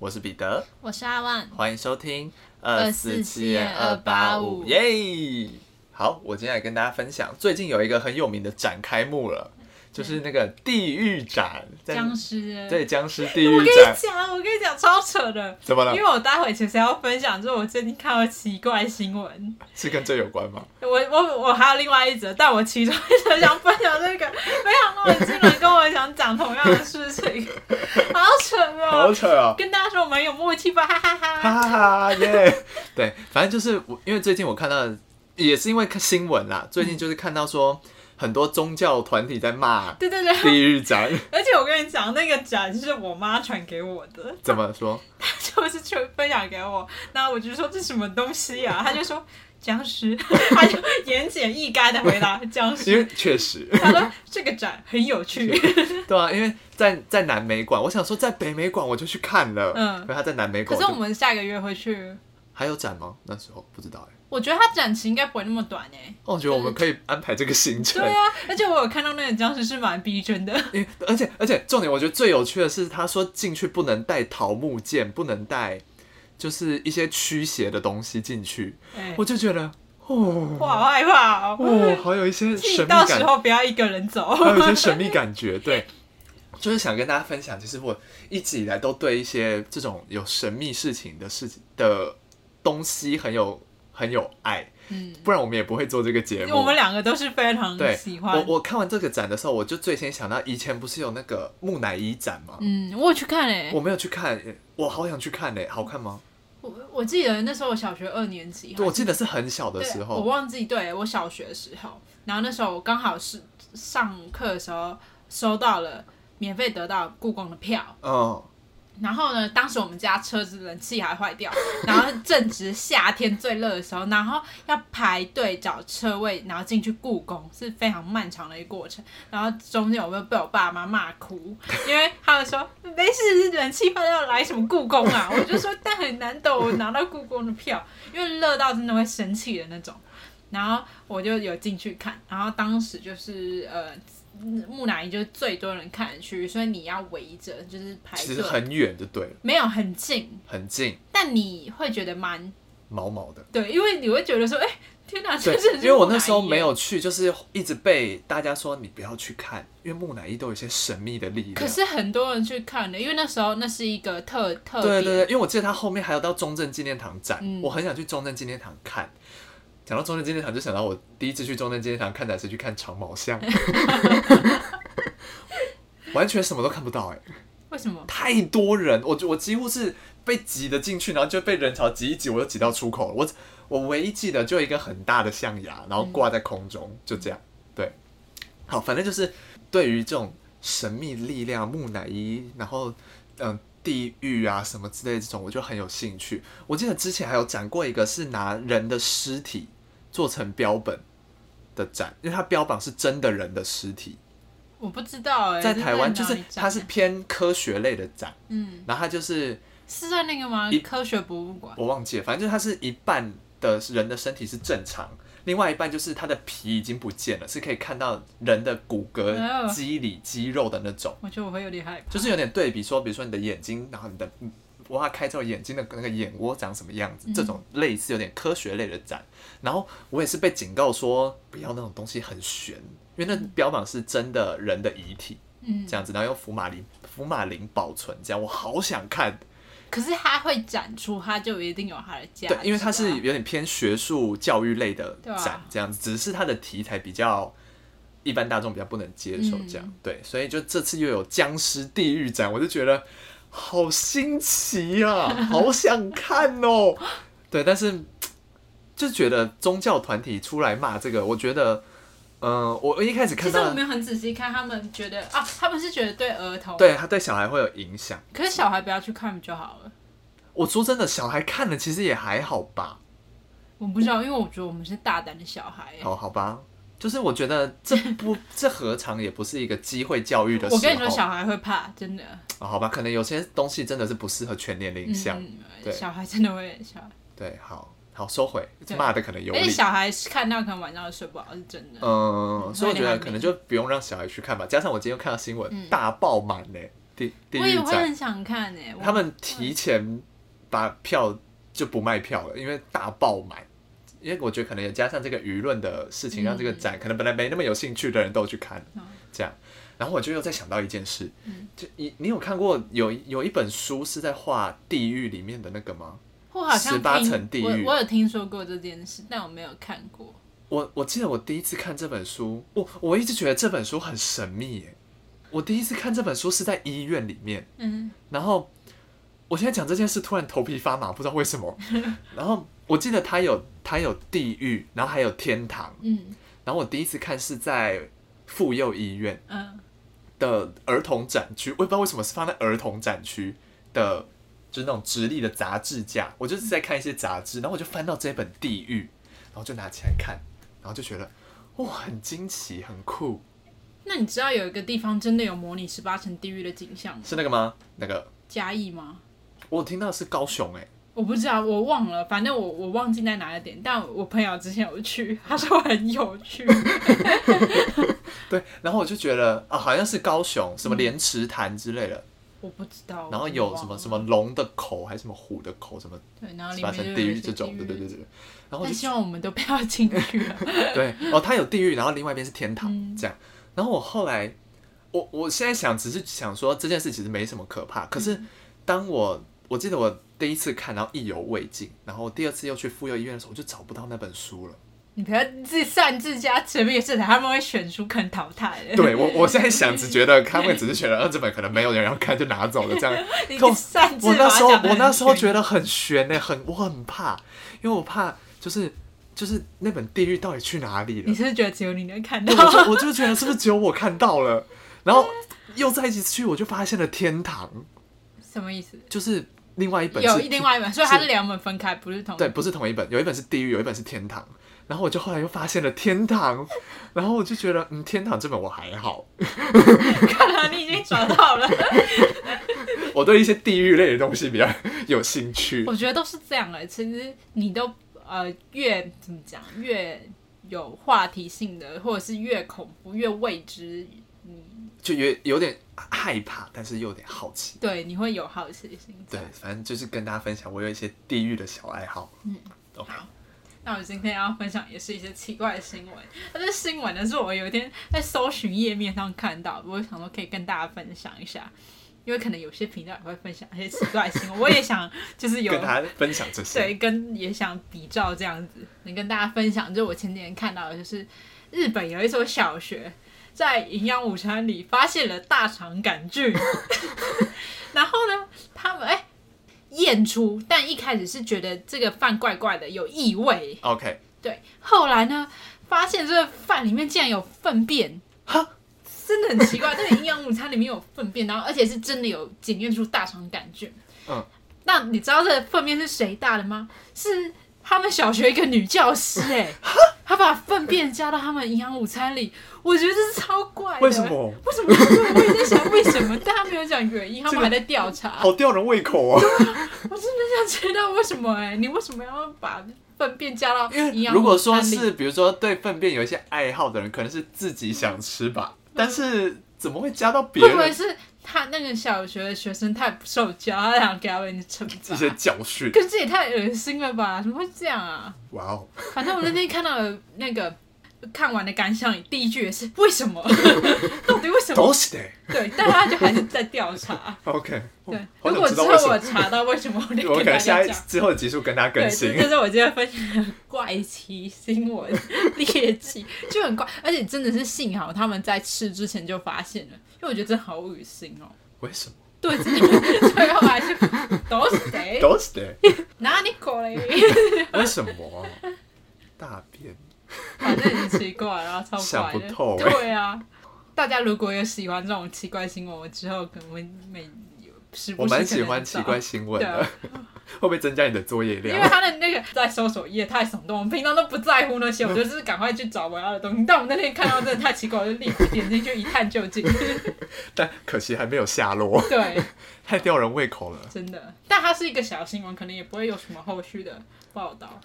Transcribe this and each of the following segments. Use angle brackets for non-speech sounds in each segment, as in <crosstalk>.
我是彼得，我是阿万，欢迎收听247四七二八五，耶！好，我今天来跟大家分享，最近有一个很有名的展开幕了，就是那个地狱展，在僵尸。对僵尸地狱我跟你展，讲，我跟你讲，超扯的。怎么了因？为我待会其实要分享，就是我最近看到奇怪新闻。是跟这有关吗？我我我还有另外一则，但我其中一则想分享这个，没想到你竟然跟我想讲同样的事情，<laughs> 好扯哦！好扯哦！跟大家说我们有默契吧，哈哈哈。哈哈哈耶！对，反正就是我，因为最近我看到，也是因为看新闻啦，最近就是看到说很多宗教团体在骂对对对，地狱展，<laughs> 而且我跟你讲，那个展是我妈传给我的，怎么说？<laughs> 就是去分享给我，那我就说这什么东西啊？<laughs> 他就说僵尸，他就言简意赅的回答僵尸因尸。为确实，他说这个展很有趣，对啊，因为在在南美馆，我想说在北美馆我就去看了，嗯可是他在南美馆，可是我们下个月会去。还有展吗？那时候不知道哎、我觉得他展期应该不会那么短哎、哦我觉得我们可以安排这个行程对，啊，而且我有看到那个僵尸是蛮逼真的。<laughs> 而且而且重点，我觉得最有趣的是，他说进去不能带桃木剑，不能带就是一些驱邪的东西进去，哎、我就觉得哦我好害怕哦。哦，好有一些请 <laughs> 神秘感，到时候不要一个人走。<laughs> 还有一些神秘感觉，对。就是想跟大家分享，其实我一直以来都对一些这种有神秘事情的事情的东西很有很有爱，嗯，不然我们也不会做这个节目。我们两个都是非常对喜欢。我我看完这个展的时候，我就最先想到以前不是有那个木乃伊展吗？嗯，我有去看诶、我没有去看，我好想去看呢，好看吗？我我记得那时候我小学二年级，对，我记得是很小的时候，我忘记对我小学的时候，然后那时候我刚好是上课的时候收到了免费得到故宫的票，嗯，然后呢，当时我们家车子冷气还坏掉，然后正值夏天最热的时候，然后要排队找车位，然后进去故宫是非常漫长的一个过程。然后中间我们被我爸妈骂哭，因为他们说没事，冷气坏掉来什么故宫啊？我就说但很难得我拿到故宫的票，因为热到真的会生气的那种。然后我就有进去看，然后当时就是呃。木乃伊就是最多人看的区域，所以你要围着，就是排队。其实，很远就对了，没有很近，很近，但你会觉得蛮毛毛的。对，因为你会觉得说，哎、天哪，这是因为我那时候没有去，就是一直被大家说你不要去看，因为木乃伊都有一些神秘的力量。可是很多人去看的，因为那时候那是一个特特，对对对，因为我记得他后面还有到中正纪念堂展，嗯。我很想去中正纪念堂看。讲到中正纪念堂，就想到我第一次去中正纪念堂看展是去看长毛象，<laughs> 完全什么都看不到哎、为什么？太多人，我我几乎是被挤得进去，然后就被人潮挤一挤，我就挤到出口了。我我唯一记得就一个很大的象牙，然后挂在空中，就这样。对，好，反正就是对于这种神秘力量、木乃伊，然后嗯。地狱啊，什么之类的这种，我就很有兴趣。我记得之前还有展过一个是拿人的尸体做成标本的展，因为它标榜是真的人的尸体。我不知道哎、这在台湾就是它是偏科学类的展，嗯，然后它就是是在那个吗一？科学博物馆。我忘记了，反正就是它是一半的人的身体是正常，另外一半就是它的皮已经不见了，是可以看到人的骨骼、哦肌理、肌肉的那种，我觉得我会有点害怕，就是有点对比说，比如说你的眼睛，然后你的嗯挖开之后眼睛的那个眼窝长什么样子，这种类似有点科学类的展。然后我也是被警告说不要那种东西很悬，因为那标榜是真的人的遗体嗯这，样子，然后用福马林福马林保存这样，我好想看。可是它会展出，它就一定有它的价值、啊。，对因为它是有点偏学术教育类的展，这样子，只是它的题材比较一般大众比较不能接受，这样、嗯对，所以就这次又有僵尸地狱展，我就觉得好新奇啊，<laughs> 好想看哦。对，但是 <tsk> 就觉得宗教团体出来骂这个，我觉得，嗯、我一开始看到实我没有很仔细看，他们觉得啊，他们是觉得对儿童，，对他对小孩会有影响。可是小孩不要去看就好了。我说真的，小孩看了其实也还好吧。我不知道，因为我觉得我们是大胆的小孩。好好吧，就是我觉得这不 <laughs> 这何尝也不是一个机会教育的时候。我跟你说，小孩会怕，真的。哦好吧，可能有些东西真的是不适合全年龄向。嗯，对小孩真的会小孩。对，好好收回，对骂的可能有理。而且小孩看到可能晚上会睡不好，是真的。嗯，所以我觉得可能就不用让小孩去看吧。加上我今天又看到新闻，嗯大爆满呢，地地我也会很想看诶、我他们提前把票就不卖票了，因为大爆满。因为我觉得可能也加上这个舆论的事情，让这个展可能本来没那么有兴趣的人都去看，嗯这样。然后我就又再想到一件事，嗯就你你有看过有有一本书是在画地狱里面的那个吗？我好像18听层地狱我我有听说过这件事，但我没有看过。我我记得我第一次看这本书，我我一直觉得这本书很神秘耶。我第一次看这本书是在医院里面，嗯，然后我现在讲这件事，突然头皮发麻，不知道为什么。<laughs> 然后我记得它有它有地狱，然后还有天堂。嗯然后我第一次看是在妇幼医院嗯的儿童展区，我也不知道为什么是放在儿童展区的，就是那种直立的杂志架。我就是在看一些杂志，然后我就翻到这本《地狱》，然后就拿起来看，然后就觉得哇，很惊奇，很酷。那你知道有一个地方真的有模拟十八层地狱的景象吗？是那个吗？那个嘉义吗？我听到是高雄哎、我不知道，我忘了，反正我我忘记在哪个点，但我朋友之前有去，他说很有趣。对，<laughs> 然后我就觉得啊，好像是高雄什么莲池潭之类的，我不知道。然后有什么什么龙的口还是什么虎的口什么对，然后里面就地狱这种，对对对对。然后我就希望我们都不要进去了。<laughs> 对哦，它有地狱，然后另外一边是天堂，嗯这样。然后我后来，我我现在想，只是想说这件事其实没什么可怕。可嗯是当我我记得我第一次看，然后意犹未尽，然后第二次又去妇幼医院的时候，我就找不到那本书了。你不要自擅自加前面社团，他们会选出肯淘汰的。对我，<laughs> 我现在想，只觉得他们只是选了二，这本可能没有人要看，就拿走了这样。你擅自我那时候我那时候玄觉得很悬呢，很我很怕，因为我怕就是就是那本地狱到底去哪里了你？是不是觉得只有你能看到？我就我就觉得是不是只有我看到了，然后又再一起去，我就发现了天堂，什么意思？就是另外一本有另外一本，所以它是两本分开，不是同对，不是同一本，有一本是地狱，有一本是天堂。然后我就后来又发现了天堂，然后我就觉得，嗯，天堂这本我还好，看来你已经找到了。<laughs> 我对一些地狱类的东西比较有兴趣。我觉得都是这样的，其实你都呃越怎么讲，越有话题性的，或者是越恐怖、越未知，你就有有点害怕，但是又有点好奇。对你会有好奇心。对，反正就是跟大家分享我有一些地狱的小爱好。嗯，OK，好，那我今天要分享也是一些奇怪的新闻。那这新闻呢，是我有一天在搜寻页面上看到，我想说可以跟大家分享一下，因为可能有些频道也会分享一些奇怪的新闻，我也想就是有跟大家分享这些。对，跟也想比照这样子，能跟大家分享。就我前几天看到的，就是日本有一所小学在营养午餐里发现了大肠杆菌，<laughs> 然后呢，他们哎验出，但一开始是觉得这个饭怪怪的，有异味。OK，对，后来呢，发现这个饭里面竟然有粪便，哈，真的很奇怪。这个营养午餐里面有粪便，然后而且是真的有检验出大肠杆菌。嗯，那你知道这个粪便是谁大的吗？是他们小学一个女教师哎、她把粪便加到他们营养午餐里，我觉得这是超怪的。为什？么？为什么？我也在想为什么，但他没有讲原因，他们还在调查。<laughs> 好吊人胃口啊。我真的想知道为什么哎、你为什么要把粪便加到营养？如果说是比如说对粪便有一些爱好的人，可能是自己想吃吧，但是怎么会加到别人会不会是他那个小学的学生太不受教，他想给他们惩一些罚？教训？可是这也太恶心了吧？怎么会这样啊？哇哦，反正我那天看到了那个看完的感想，第一句也是为什么？<laughs> 到底为什么？都是的。对，但他就还是在调查。OK，对，如果之后。我查到为什么，我可能。下一之后的集数跟大家，更新这。是我今天分享的怪奇新闻 <laughs> 猎奇，就很怪，而且真的是幸好他们在吃之前就发现了，因为我觉得真的好恶心哦。为什么？对，最后还是都是谁？<laughs> 都是的。哪里过来？为什么？大便。<laughs> 反正很奇怪，然后超怪的。透欸对啊，大家如果有喜欢这种奇怪新闻，我之后可能会每时不我蛮喜欢奇怪新闻的 <laughs> 会不会增加你的作业量因为量？他的那个在搜索页太耸动，我们平常都不在乎那些，我就是赶快去找我要的东西。但我们那天看到真的太奇怪，我就立刻点进去一探究竟。但 <laughs> 可惜还没有下落，对，太吊人胃口了。真的。但它是一个小新闻，可能也不会有什么后续的报道。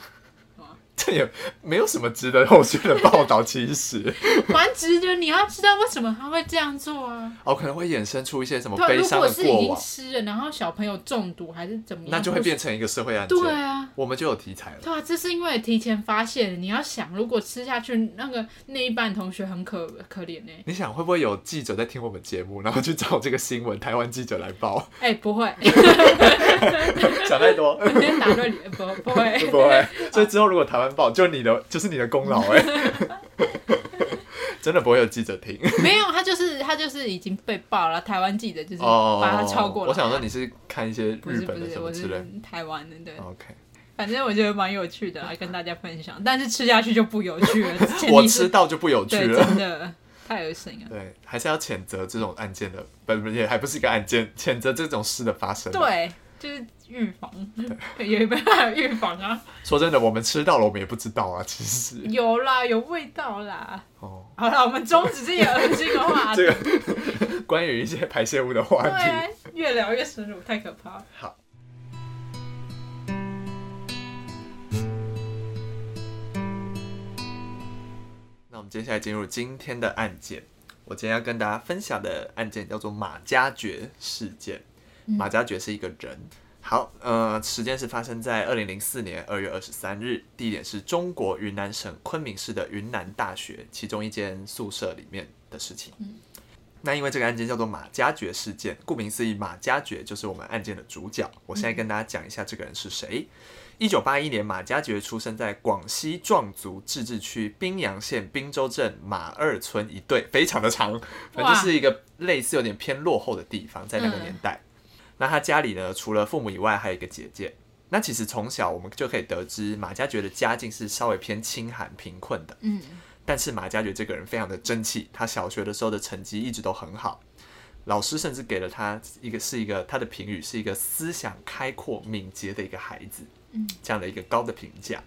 这也没有什么值得后续的报道。其实，蛮值得。你要知道为什么他会这样做啊？哦，可能会衍生出一些什么对，如悲伤果是已经吃了，然后小朋友中毒还是怎么样，那就会变成一个社会案件。对啊。我们就有题材了。对啊，这是因为提前发现。你要想，如果吃下去，那个那一半同学很可可怜呢、你想会不会有记者在听我们节目，然后去找这个新闻，台湾记者来报？哎、不会，<laughs> <laughs> 想太多，打断你，不不会。不会。所以之后如果台湾报，就你的就是你的功劳哎、<laughs> 真的不会有记者听没有，他就是他就是已经被爆了，台湾记者就是哦。把他超过了。我想说你是看一些日本的什么之类的。台湾的，对。OK，反正我觉得蛮有趣的，来跟大家分享。但是吃下去就不有趣了，<laughs> 我吃到就不有趣，了。真的太恶心了。对，还是要谴责这种案件的，不不也还不是一个案件，谴责这种事的发生。，对，就是预防，有没办法预防啊？<laughs> 说真的，我们吃到了，我们也不知道啊，其实。有啦，有味道啦。哦，好了，我们终止这些恶心的话题。<laughs> 这个关于一些排泄物的话对题。啊，越聊越深入，太可怕了。好。那我们接下来进入今天的案件。我今天要跟大家分享的案件叫做马加爵事件。马加爵是一个人。好，呃，时间是发生在二零零四年二月二十三日，地点是中国云南省昆明市的云南大学其中一间宿舍里面的事情。那因为这个案件叫做马加爵事件，顾名思义，马加爵就是我们案件的主角。我现在跟大家讲一下这个人是谁。一九八一年，马加爵出生在广西壮族自治区宾阳县宾州镇马二村一队，非常的长，反正就是一个类似有点偏落后的地方，在那个年代。那他家里呢，除了父母以外，还有一个姐姐。那其实从小我们就可以得知，马加爵的家境是稍微偏清寒贫困的。嗯，但是马加爵这个人非常的争气，他小学的时候的成绩一直都很好，老师甚至给了他一个是一个他的评语是一个思想开阔敏捷的一个孩子，嗯，这样的一个高的评价。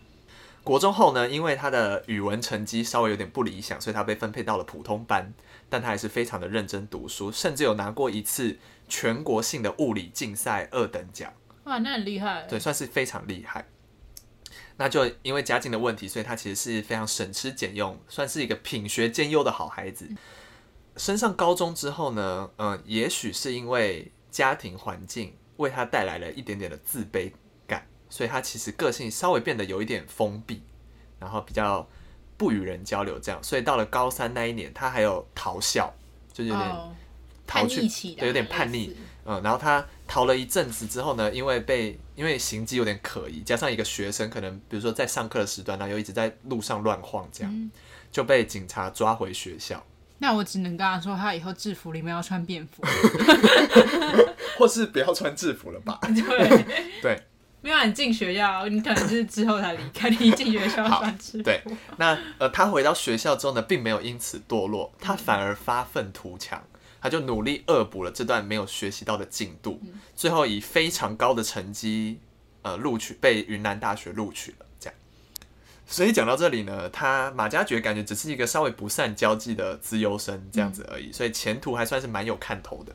国中后呢，因为他的语文成绩稍微有点不理想，所以他被分配到了普通班，但他还是非常的认真读书，甚至有拿过一次全国性的物理竞赛二等奖。哇，那很厉害。对，，算是非常厉害。那就因为家境的问题，所以他其实是非常省吃俭用，算是一个品学兼优的好孩子。升上高中之后呢，嗯、也许是因为家庭环境为他带来了一点点的自卑感，所以他其实个性稍微变得有一点封闭，然后比较不与人交流这样。所以到了高三那一年，他还有逃校，就有点哦，逃去对有点叛逆。嗯，然后他逃了一阵子之后呢，因为被因为行迹有点可疑，加上一个学生可能比如说在上课的时段呢，又一直在路上乱晃，这样、嗯就被警察抓回学校，那我只能跟他说，他以后制服里面要穿便服。<laughs> 或是不要穿制服了吧？对，<laughs> 对，没有啊你进学校，你可能是之后才离开，你一进学校好穿制服。对那呃，他回到学校之后呢，并没有因此堕落，他反而发愤图强，他就努力恶补了这段没有学习到的进度，最后以非常高的成绩呃录取被云南大学录取了，这样。所以讲到这里呢，他马加爵感觉只是一个稍微不善交际的资优生这样子而已，所以前途还算是蛮有看头的。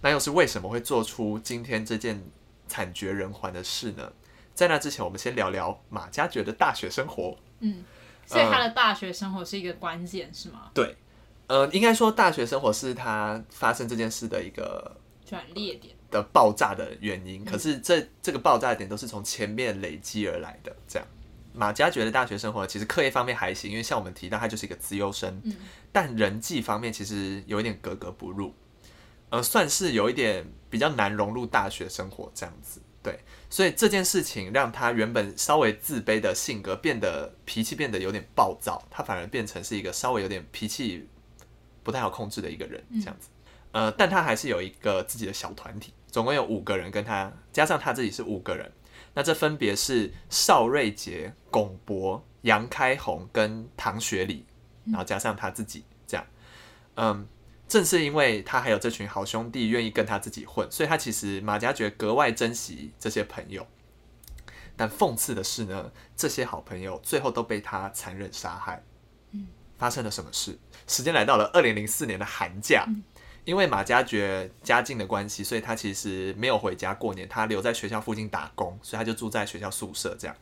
那又是为什么会做出今天这件惨绝人寰的事呢？在那之前，我们先聊聊马加爵的大学生活。嗯所以他的大学生活是一个关键，是吗？对，呃，应该说大学生活是他发生这件事的一个转捩点。的爆炸的原因。可是这这个爆炸点都是从前面累积而来的。这样，马家觉得大学生活其实课业方面还行，因为像我们提到他就是一个资优生，但人际方面其实有一点格格不入，呃，算是有一点比较难融入大学生活这样子。对，所以这件事情让他原本稍微自卑的性格变得脾气变得有点暴躁，他反而变成是一个稍微有点脾气不太好控制的一个人这样子。呃，但他还是有一个自己的小团体，总共有五个人跟他，加上他自己是五个人。那这分别是邵瑞杰、龚博、杨开红跟唐学礼，然后加上他自己这样。嗯，正是因为他还有这群好兄弟愿意跟他自己混，所以他其实马加爵格外珍惜这些朋友。但讽刺的是呢，这些好朋友最后都被他残忍杀害。发生了什么事？时间来到了二零零四年的寒假，因为马加爵家境的关系，所以他其实没有回家过年，他留在学校附近打工，所以他就住在学校宿舍这样。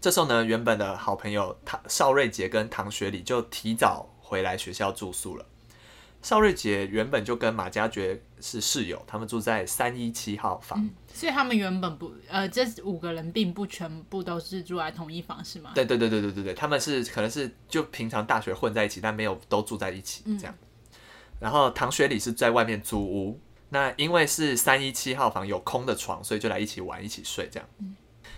这时候呢，原本的好朋友唐邵瑞杰跟唐学礼就提早回来学校住宿了。邵瑞杰原本就跟马家爵是室友，他们住在三一七号房。所以他们原本不，呃，这五个人并不全部都是住在同一房，是吗？对对对对对对对，他们是可能是就平常大学混在一起，但没有都住在一起这样。然后唐学礼是在外面租屋，那因为是三一七号房有空的床，所以就来一起玩一起睡这样。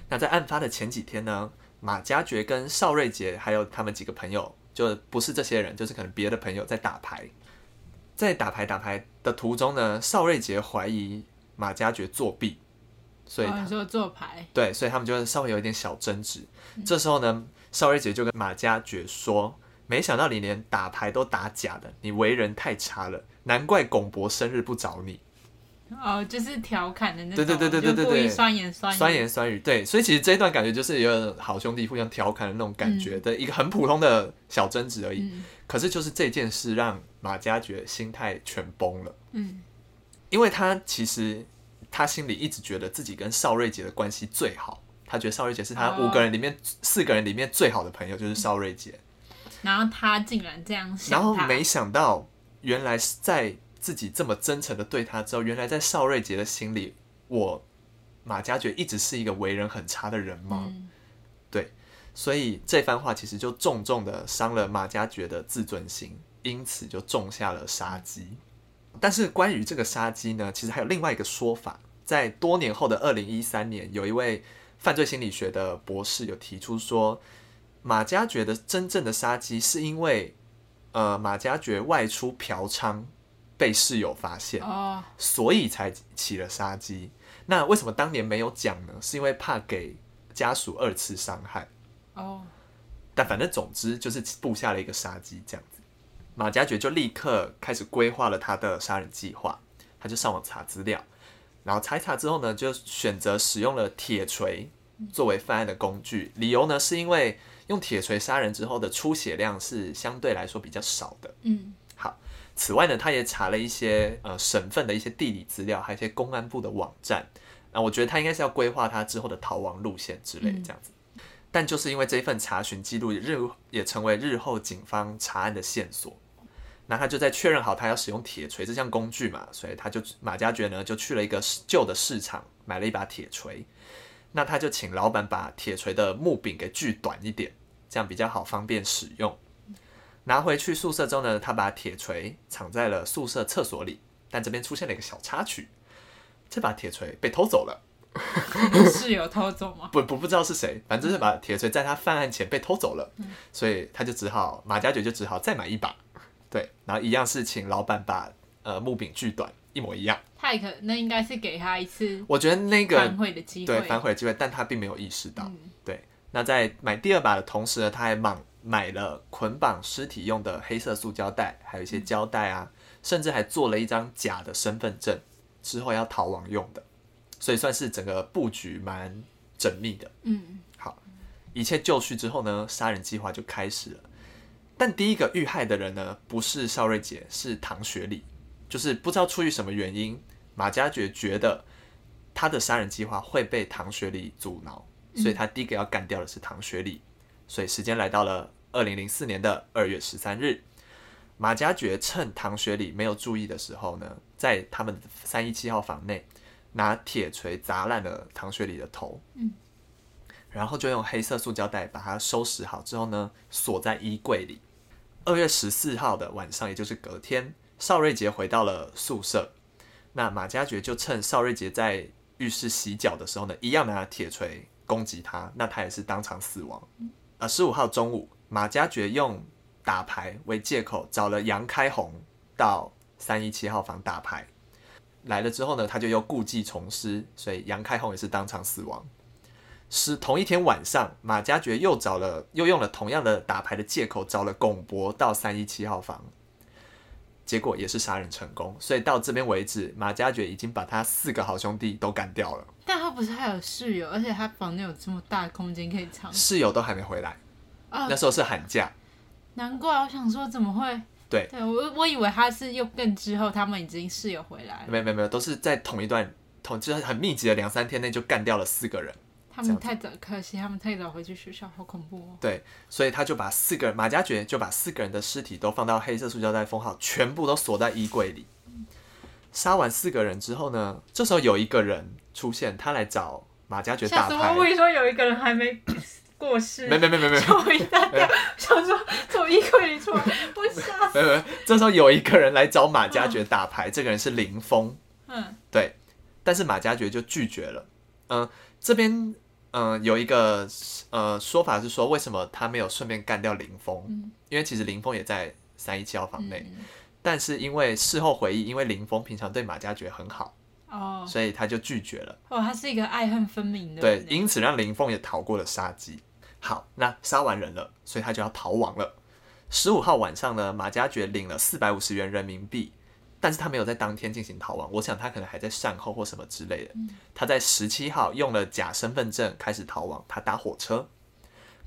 那在案发的前几天呢，马家爵跟邵瑞杰还有他们几个朋友，就不是这些人，就是可能别的朋友在打牌。在打牌打牌的途中呢，邵瑞杰怀疑马家爵作弊，所以他、说做牌，对，所以他们就稍微有一点小争执。这时候呢，邵瑞杰就跟马家爵说：“没想到你连打牌都打假的，你为人太差了，难怪龚博生日不找你。哦，就是调侃的那种，对对对对对对对。酸言酸”语，酸言酸语，对，所以其实这一段感觉就是有点好兄弟互相调侃的那种感觉的一个很普通的小争执而已。嗯。可是就是这件事让马家爵心态全崩了。嗯。因为他其实他心里一直觉得自己跟邵瑞杰的关系最好，他觉得邵瑞杰是他哦五个人里面、四个人里面最好的朋友，就是邵瑞杰。然后他竟然这样想，然后没想到，原来是在自己这么真诚的对他之后，原来在邵瑞杰的心里，我马家爵一直是一个为人很差的人吗？嗯所以这番话其实就重重的伤了马家爵的自尊心，因此就种下了杀机。但是关于这个杀机呢，其实还有另外一个说法，在多年后的二零一三年，有一位犯罪心理学的博士有提出说，马家爵的真正的杀机是因为，呃，马家爵外出嫖娼被室友发现，哦，所以才起了杀机。那为什么当年没有讲呢？是因为怕给家属二次伤害。哦，但反正总之就是布下了一个杀机，这样子。马家爵就立刻开始规划了他的杀人计划，他就上网查资料，然后查一查之后呢，就选择使用了铁锤作为犯案的工具。理由呢，是因为用铁锤杀人之后的出血量是相对来说比较少的。嗯此外呢，他也查了一些呃省份的一些地理资料，还有一些公安部的网站。那我觉得他应该是要规划他之后的逃亡路线之类的嗯这样子。但就是因为这一份查询记录日也成为日后警方查案的线索。那他就在确认好他要使用铁锤这项工具嘛，所以他就马家爵呢就去了一个旧的市场买了一把铁锤。那他就请老板把铁锤的木柄给锯短一点，这样比较好方便使用。拿回去宿舍之后呢，他把铁锤藏在了宿舍厕所里，但这边出现了一个小插曲，这把铁锤被偷走了。<laughs> 室友偷走吗？不不不知道是谁，反正就是把铁锤在他犯案前被偷走了，所以他就只好马家爵就只好再买一把，对，然后一样是请老板把呃木柄锯短，一模一样。太可，那应该是给他一次我觉得那个反悔的机会。对反悔的机会，但他并没有意识到。嗯对，那在买第二把的同时呢，他还买买了捆绑尸体用的黑色塑胶袋，还有一些胶带啊，甚至还做了一张假的身份证，之后要逃亡用的，所以算是整个布局蛮缜密的。嗯，好一切就绪之后呢，杀人计划就开始了。但第一个遇害的人呢，不是邵瑞杰，是唐学礼。就是不知道出于什么原因，马家爵觉得他的杀人计划会被唐学礼阻挠，所以他第一个要干掉的是唐学礼。所以时间来到了二零零四年的二月十三日，马加爵趁唐学礼没有注意的时候呢，在他们三一七号房内拿铁锤砸烂了唐学礼的头。然后就用黑色塑胶袋把它收拾好之后呢，锁在衣柜里。二月十四号的晚上，也就是隔天，邵瑞杰回到了宿舍。那马加爵就趁邵瑞杰在浴室洗脚的时候呢，一样拿铁锤攻击他，那他也是当场死亡。呃，十五号中午，马家爵用打牌为借口找了杨开红到三一七号房打牌。来了之后呢，他就又故技重施，所以杨开红也是当场死亡。是同一天晚上，马家爵又找了，又用了同样的打牌的借口找了巩博到三一七号房，结果也是杀人成功。所以到这边为止，马家爵已经把他四个好兄弟都干掉了，但他不是还有室友，而且他房间有这么大的空间可以藏。室友都还没回来，哦那时候是寒假。难怪我想说怎么会？对，对我我以为他是又更之后他们已经室友回来了。没有没有没有，都是在同一段同就是很密集的两三天内就干掉了四个人，他们太早，可惜他们太早回去学校，好恐怖哦。对，所以他就把四个人马加爵就把四个人的尸体都放到黑色塑胶袋封好，全部都锁在衣柜里。杀完四个人之后呢，这时候有一个人出现，他来找马加爵打牌。我以为说有一个人还没 <coughs> 过世，没没没没没，吓我一大跳，想说从衣柜里出来，我吓死。没没，这时候有一个人来找马家爵打牌，这个人是林峰。嗯，对，但是马家爵就拒绝了。嗯，这边。嗯，有一个呃说法是说，为什么他没有顺便干掉林峰？因为其实林峰也在三一七号房内，但是因为事后回忆，因为林峰平常对马家爵很好，哦，所以他就拒绝了。哦，他是一个爱恨分明的。对，因此让林峰也逃过了杀机。好，那杀完人了，所以他就要逃亡了。十五号晚上呢，马家爵领了四百五十元人民币。但是他没有在当天进行逃亡，我想他可能还在善后或什么之类的。他在十七号用了假身份证开始逃亡，他搭火车，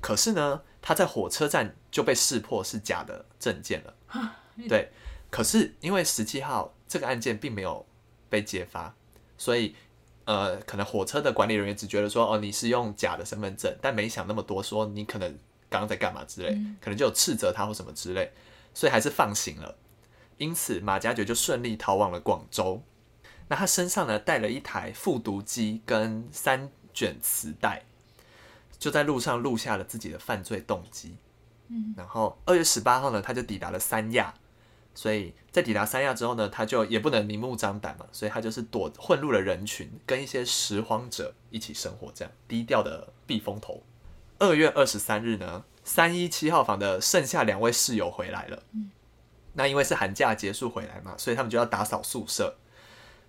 可是呢，他在火车站就被识破是假的证件了。对，可是因为十七号这个案件并没有被揭发，所以呃，可能火车的管理人员只觉得说，哦，你是用假的身份证，但没想那么多，说你可能刚刚在干嘛之类，可能就有斥责他或什么之类，所以还是放行了。因此，马加爵就顺利逃往了广州。那他身上呢，带了一台复读机跟三卷磁带，就在路上录下了自己的犯罪动机。嗯，然后二月十八号呢，他就抵达了三亚。所以在抵达三亚之后呢，他就也不能明目张胆嘛，所以他就是躲混入了人群，跟一些拾荒者一起生活，这样低调的避风头。二月二十三日呢，三一七号房的剩下两位室友回来了。嗯。那因为是寒假结束回来嘛，所以他们就要打扫宿舍，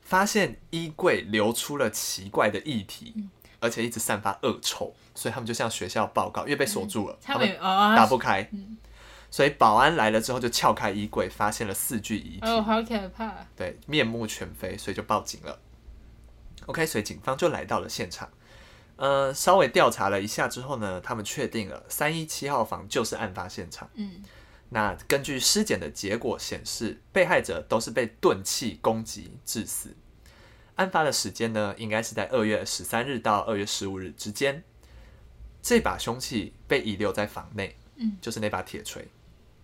发现衣柜流出了奇怪的液体，而且一直散发恶臭，所以他们就向学校报告，因为被锁住了，他们打不开，所以保安来了之后就撬开衣柜，发现了四具遗体，哦，好可怕，对，面目全非，所以就报警了。OK，所以警方就来到了现场，呃，稍微调查了一下之后呢，他们确定了三一七号房就是案发现场，嗯。那根据尸检的结果显示，被害者都是被钝器攻击致死。案发的时间呢，应该是在二月十三日到二月十五日之间。这把凶器被遗留在房内，嗯，就是那把铁锤。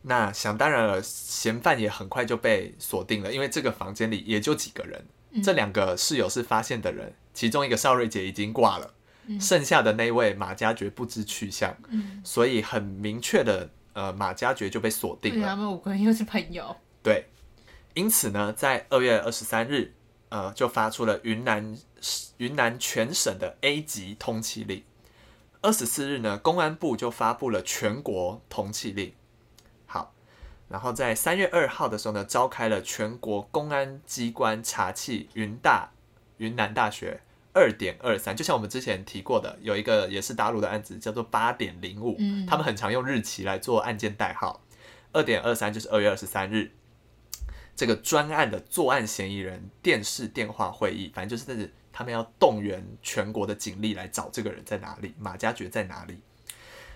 那想当然了，嫌犯也很快就被锁定了，因为这个房间里也就几个人。这两个室友是发现的人，其中一个邵瑞杰已经挂了，剩下的那位马家爵不知去向，所以很明确的。呃，马加爵就被锁定了。他们五个人又是朋友。对，因此呢，在二月二十三日，呃，就发出了云南云南全省的 A 级通缉令。二十四日呢，公安部就发布了全国通缉令。好，然后在三月二号的时候呢，召开了全国公安机关查缉云大云南大学。二点二三，就像我们之前提过的，有一个也是大陆的案子，叫做八点零五，他们很常用日期来做案件代号。二点二三就是二月二十三日，这个专案的作案嫌疑人电视电话会议，反正就是他们要动员全国的警力来找这个人在哪里，马家爵在哪里。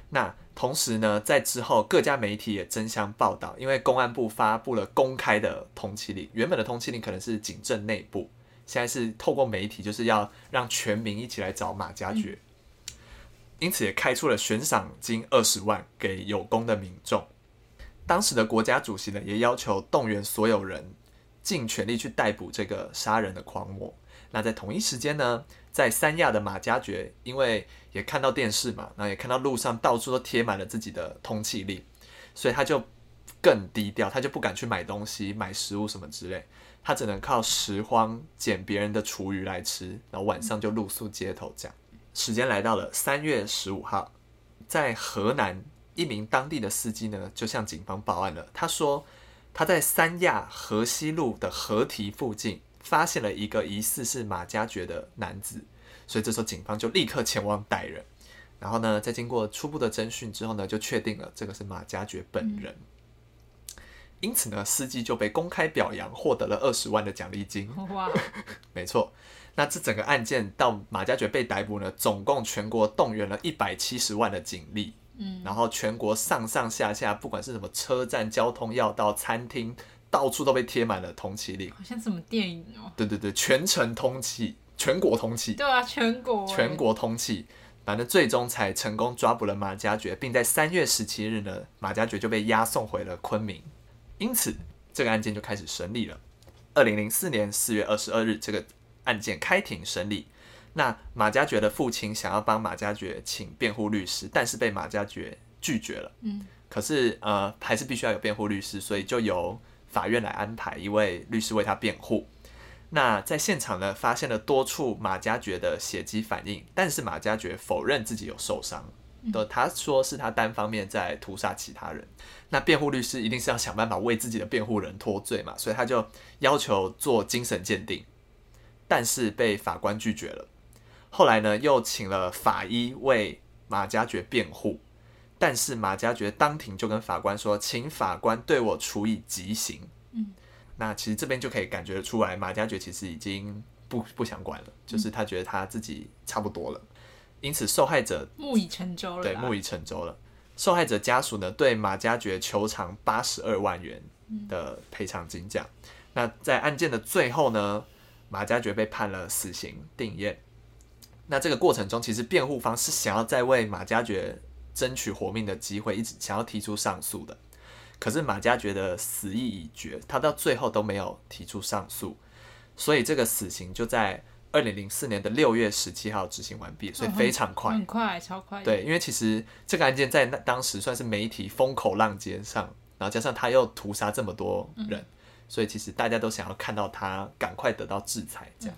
那同时呢，在之后各家媒体也争相报道，因为公安部发布了公开的通缉令，原本的通缉令可能是警政内部。现在是透过媒体，就是要让全民一起来找马加爵，因此也开出了悬赏金二十万给有功的民众。当时的国家主席呢，也要求动员所有人尽全力去逮捕这个杀人的狂魔。那在同一时间呢，在三亚的马加爵，因为也看到电视嘛，然后也看到路上到处都贴满了自己的通缉令，所以他就更低调，他就不敢去买东西、买食物什么之类。他只能靠拾荒捡别人的厨余来吃，然后晚上就露宿街头。这样，时间来到了三月十五号，在河南，一名当地的司机呢就向警方报案了。他说他在三亚河西路的河堤附近发现了一个疑似是马加爵的男子，所以这时候警方就立刻前往逮人。然后呢，在经过初步的侦讯之后呢，就确定了这个是马加爵本人。因此呢，司机就被公开表扬，获得了二十万的奖励金。<laughs> 哇，<laughs> 没错。那这整个案件到马加爵被逮捕呢，总共全国动员了一百七十万的警力。嗯，然后全国上上下下，不管是什么车站、交通要道、餐厅，到处都被贴满了通缉令。好像什么电影哦。对对对，全城通缉，全国通缉。对啊，全国。全国通缉，反正最终才成功抓捕了马加爵，并在三月十七日呢，马加爵就被押送回了昆明。因此，这个案件就开始审理了。二零零四年四月二十二日，这个案件开庭审理。那马加爵的父亲想要帮马加爵请辩护律师，但是被马加爵拒绝了。嗯，可是呃，还是必须要有辩护律师，所以就由法院来安排一位律师为他辩护。那在现场呢，发现了多处马加爵的血迹反应，但是马加爵否认自己有受伤，的他说是他单方面在屠杀其他人。那辩护律师一定是要想办法为自己的辩护人脱罪嘛，所以他就要求做精神鉴定，但是被法官拒绝了。后来呢，又请了法医为马加爵辩护，但是马加爵当庭就跟法官说，请法官对我处以极刑。嗯。那其实这边就可以感觉出来，马加爵其实已经不不想管了，就是他觉得他自己差不多了，因此受害者木已成舟了。对，木已成舟了。受害者家属呢，对马加爵求偿八十二万元的赔偿金奖。那在案件的最后呢，马加爵被判了死刑定验。那这个过程中，其实辩护方是想要再为马加爵争取活命的机会，一直想要提出上诉的。可是马加爵的死意已决，他到最后都没有提出上诉，所以这个死刑就在二零零四年的六月十七号执行完毕，所以非常快，很快，超快。对，因为其实这个案件在那当时算是媒体风口浪尖上，然后加上他又屠杀这么多人，所以其实大家都想要看到他赶快得到制裁。这样，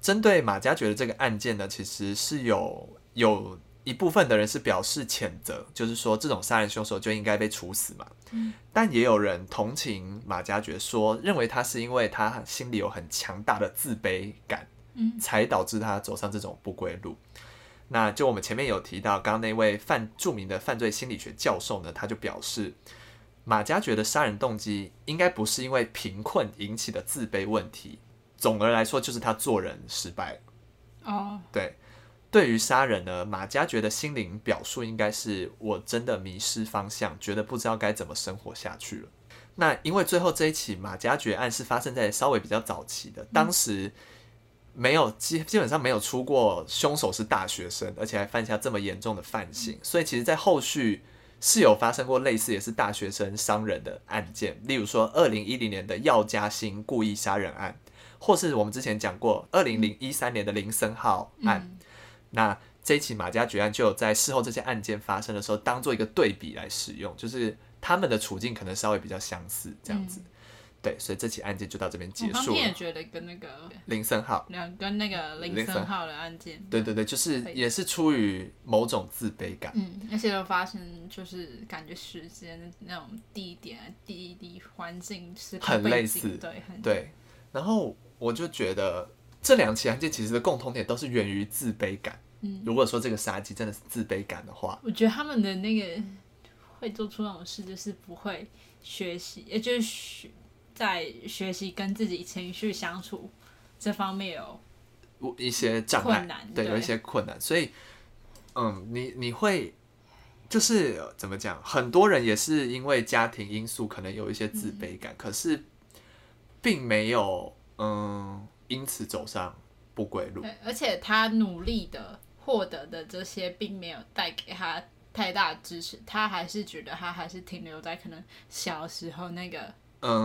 针对马加爵的这个案件呢，其实是有有。一部分的人是表示谴责，就是说这种杀人凶手就应该被处死嘛。嗯，但也有人同情马加爵，说认为他是因为他心里有很强大的自卑感，才导致他走上这种不归路。那就我们前面有提到，刚刚那位犯著名的犯罪心理学教授呢，他就表示，马加爵的杀人动机应该不是因为贫困引起的自卑问题，总而来说就是他做人失败了。哦，对。对于杀人呢，马加爵的心灵表述应该是我真的迷失方向，觉得不知道该怎么生活下去了。那因为最后这一起马加爵案是发生在稍微比较早期的，当时没有基基本上没有出过凶手是大学生，而且还犯下这么严重的犯行，所以其实，在后续是有发生过类似也是大学生伤人的案件，例如说二零一零年的药家鑫故意杀人案，或是我们之前讲过二零零一三年的林森浩案。那这一起马家爵案就有在事后这些案件发生的时候，当做一个对比来使用，就是他们的处境可能稍微比较相似，这样子。对，所以这起案件就到这边结束了。也觉得跟那个林森浩，两跟那个林森浩的案件，对对对，就是也是出于某种自卑感。嗯，而且都发生就是感觉时间那种地点、地理环境是很类似，对，很对。然后我就觉得。这两起案件其实的共同点都是源于自卑感。嗯，如果说这个杀机真的是自卑感的话，我觉得他们的那个会做出那种事，就是不会学习，也就是学在学习跟自己情绪相处这方面有一些障碍，对，有一些困难。所以，嗯，你你会就是怎么讲？很多人也是因为家庭因素，可能有一些自卑感，可是并没有，嗯。因此走上不归路。对，而且他努力的获得的这些，并没有带给他太大的支持，他还是觉得他还是停留在可能小时候那个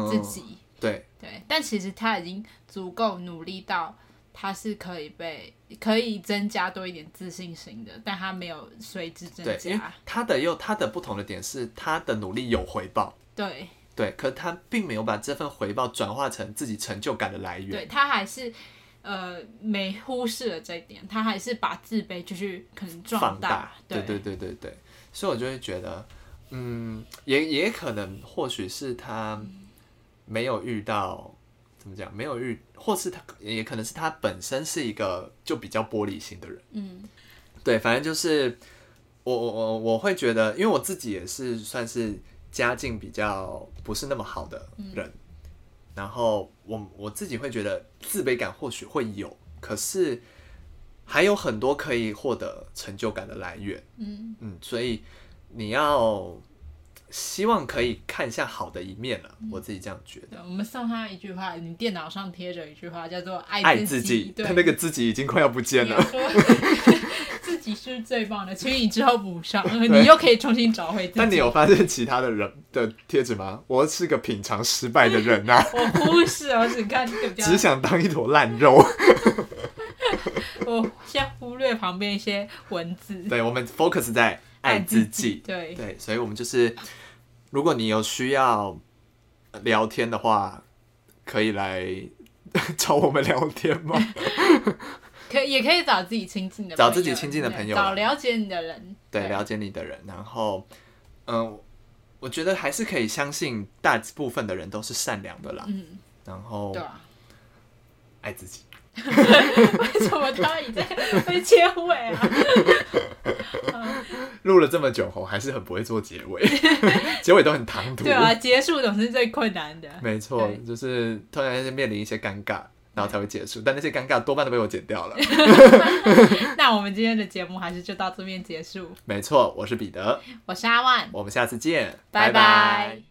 自己。对对，但其实他已经足够努力到，他是可以被可以增加多一点自信心的，但他没有随之增加。他的又他的不同的点是，他的努力有回报。对。对，可他并没有把这份回报转化成自己成就感的来源。对他还是呃没忽视了这一点，他还是把自卑就是可能放大。对对对对对，所以我就会觉得，嗯，也也可能或许是他没有遇到怎么讲，没有遇，或是他也可能是他本身是一个就比较玻璃心的人。嗯，对，反正就是我我我我会觉得，因为我自己也是算是。家境比较不是那么好的人，然后我我自己会觉得自卑感或许会有，可是还有很多可以获得成就感的来源。嗯嗯，所以你要希望可以看一下好的一面了。我自己这样觉得。我们送他一句话，你电脑上贴着一句话，叫做“爱自己”。他那个自己已经快要不见了。<laughs> 自己是最棒的，请你之后补上，<laughs> 你又可以重新找回自己。但你有发现其他的人的贴纸吗？我是个品尝失败的人啊，<laughs> 我不是，我只看比较，只想当一坨烂肉。我先忽略旁边一些文字。对，我们 focus 在爱自己。对对，所以我们就是，如果你有需要聊天的话，可以来 <laughs> 找我们聊天吗？<laughs> 可也可以找自己亲近的，找自己亲近的朋友找了解你的人，对，了解你的人。然后，嗯，我觉得还是可以相信大部分的人都是善良的啦。嗯，然后，对啊，爱自己。<laughs> 为什么他已经会切尾啊？<laughs> 录了这么久后，还是很不会做结尾，<laughs> 结尾都很唐突。对啊，结束总是最困难的。没错，就是突然间面临一些尴尬，然后才会结束。但那些尴尬多半都被我剪掉了。那我们今天的节目还是就到这边结束。没错，我是彼得，我是阿万，我们下次见，拜拜。